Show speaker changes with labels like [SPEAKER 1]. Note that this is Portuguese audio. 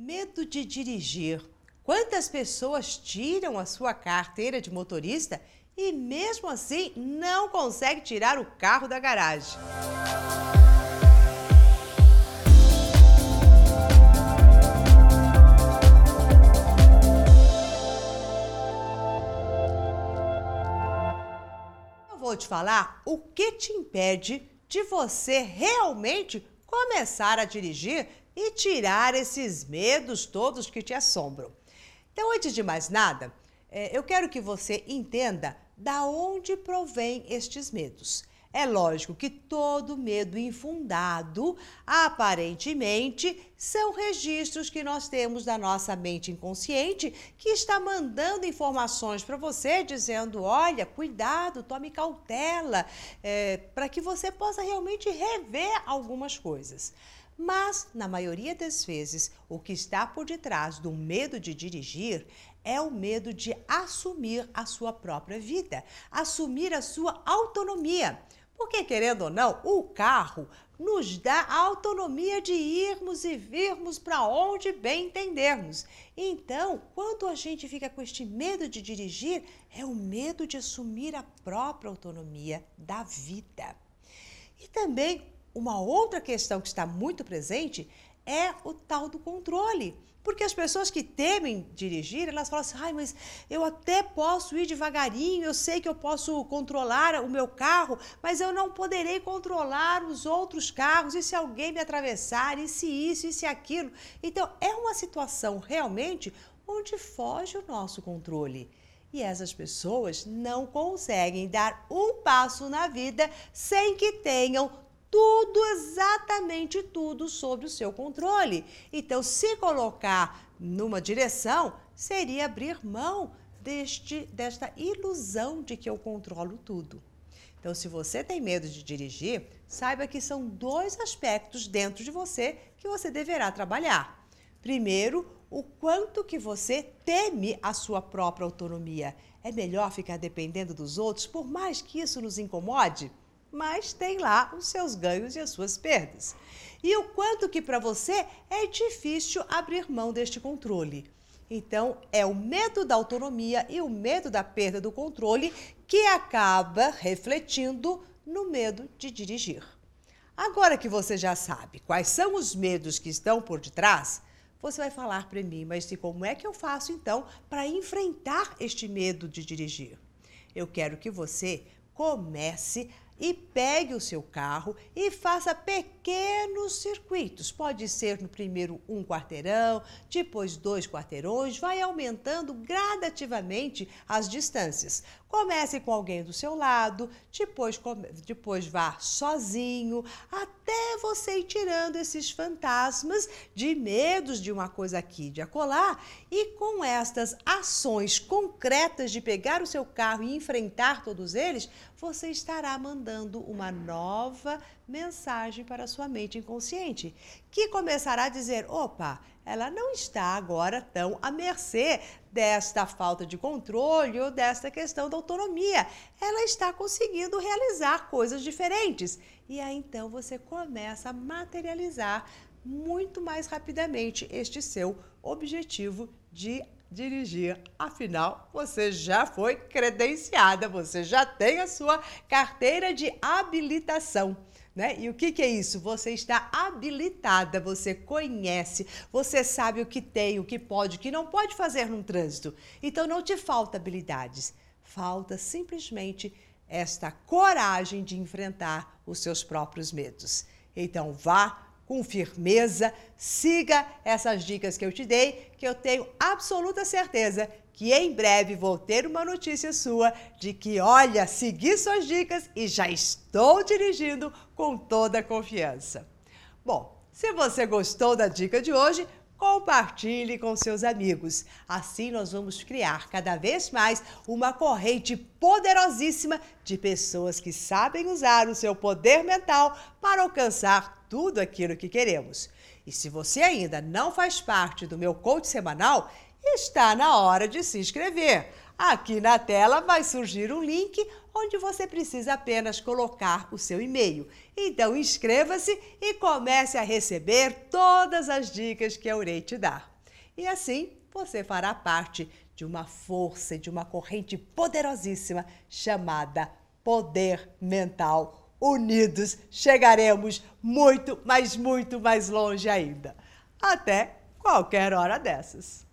[SPEAKER 1] Medo de dirigir. Quantas pessoas tiram a sua carteira de motorista e mesmo assim não consegue tirar o carro da garagem? Eu vou te falar o que te impede de você realmente começar a dirigir e tirar esses medos todos que te assombram. Então, antes de mais nada, é, eu quero que você entenda da onde provém estes medos. É lógico que todo medo infundado, aparentemente, são registros que nós temos da nossa mente inconsciente que está mandando informações para você dizendo: olha, cuidado, tome cautela, é, para que você possa realmente rever algumas coisas. Mas, na maioria das vezes, o que está por detrás do medo de dirigir é o medo de assumir a sua própria vida, assumir a sua autonomia. Porque, querendo ou não, o carro nos dá a autonomia de irmos e virmos para onde bem entendermos. Então, quando a gente fica com este medo de dirigir, é o medo de assumir a própria autonomia da vida. E também uma outra questão que está muito presente é o tal do controle. Porque as pessoas que temem dirigir, elas falam assim: ai, mas eu até posso ir devagarinho, eu sei que eu posso controlar o meu carro, mas eu não poderei controlar os outros carros, e se alguém me atravessar, e se isso, e se aquilo. Então, é uma situação realmente onde foge o nosso controle. E essas pessoas não conseguem dar um passo na vida sem que tenham tudo, exatamente tudo sobre o seu controle. Então, se colocar numa direção, seria abrir mão deste, desta ilusão de que eu controlo tudo. Então, se você tem medo de dirigir, saiba que são dois aspectos dentro de você que você deverá trabalhar. Primeiro, o quanto que você teme a sua própria autonomia. É melhor ficar dependendo dos outros, por mais que isso nos incomode? Mas tem lá os seus ganhos e as suas perdas. E o quanto que para você é difícil abrir mão deste controle. Então, é o medo da autonomia e o medo da perda do controle que acaba refletindo no medo de dirigir. Agora que você já sabe quais são os medos que estão por detrás, você vai falar para mim, mas como é que eu faço então para enfrentar este medo de dirigir? Eu quero que você comece e pegue o seu carro e faça pequenos circuitos. Pode ser no primeiro um quarteirão, depois dois quarteirões, vai aumentando gradativamente as distâncias. Comece com alguém do seu lado, depois, depois vá sozinho, até você ir tirando esses fantasmas de medos de uma coisa aqui, de acolá. E com estas ações concretas de pegar o seu carro e enfrentar todos eles, você estará mandando uma nova mensagem para sua mente inconsciente, que começará a dizer: opa, ela não está agora tão à mercê desta falta de controle ou desta questão da autonomia. Ela está conseguindo realizar coisas diferentes. E aí então você começa a materializar muito mais rapidamente este seu objetivo de dirigir. Afinal, você já foi credenciada, você já tem a sua carteira de habilitação. Né? E o que, que é isso? Você está habilitada, você conhece, você sabe o que tem, o que pode, o que não pode fazer no trânsito. Então não te falta habilidades, falta simplesmente esta coragem de enfrentar os seus próprios medos. Então vá com firmeza, siga essas dicas que eu te dei, que eu tenho absoluta certeza que em breve vou ter uma notícia sua de que, olha, segui suas dicas e já estou dirigindo com toda a confiança. Bom, se você gostou da dica de hoje, compartilhe com seus amigos. Assim nós vamos criar cada vez mais uma corrente poderosíssima de pessoas que sabem usar o seu poder mental para alcançar tudo aquilo que queremos. E se você ainda não faz parte do meu coach semanal, está na hora de se inscrever. Aqui na tela vai surgir um link onde você precisa apenas colocar o seu e-mail. Então inscreva-se e comece a receber todas as dicas que eu irei te dar. E assim você fará parte de uma força e de uma corrente poderosíssima chamada Poder Mental. Unidos chegaremos muito, mas muito mais longe ainda. Até qualquer hora dessas.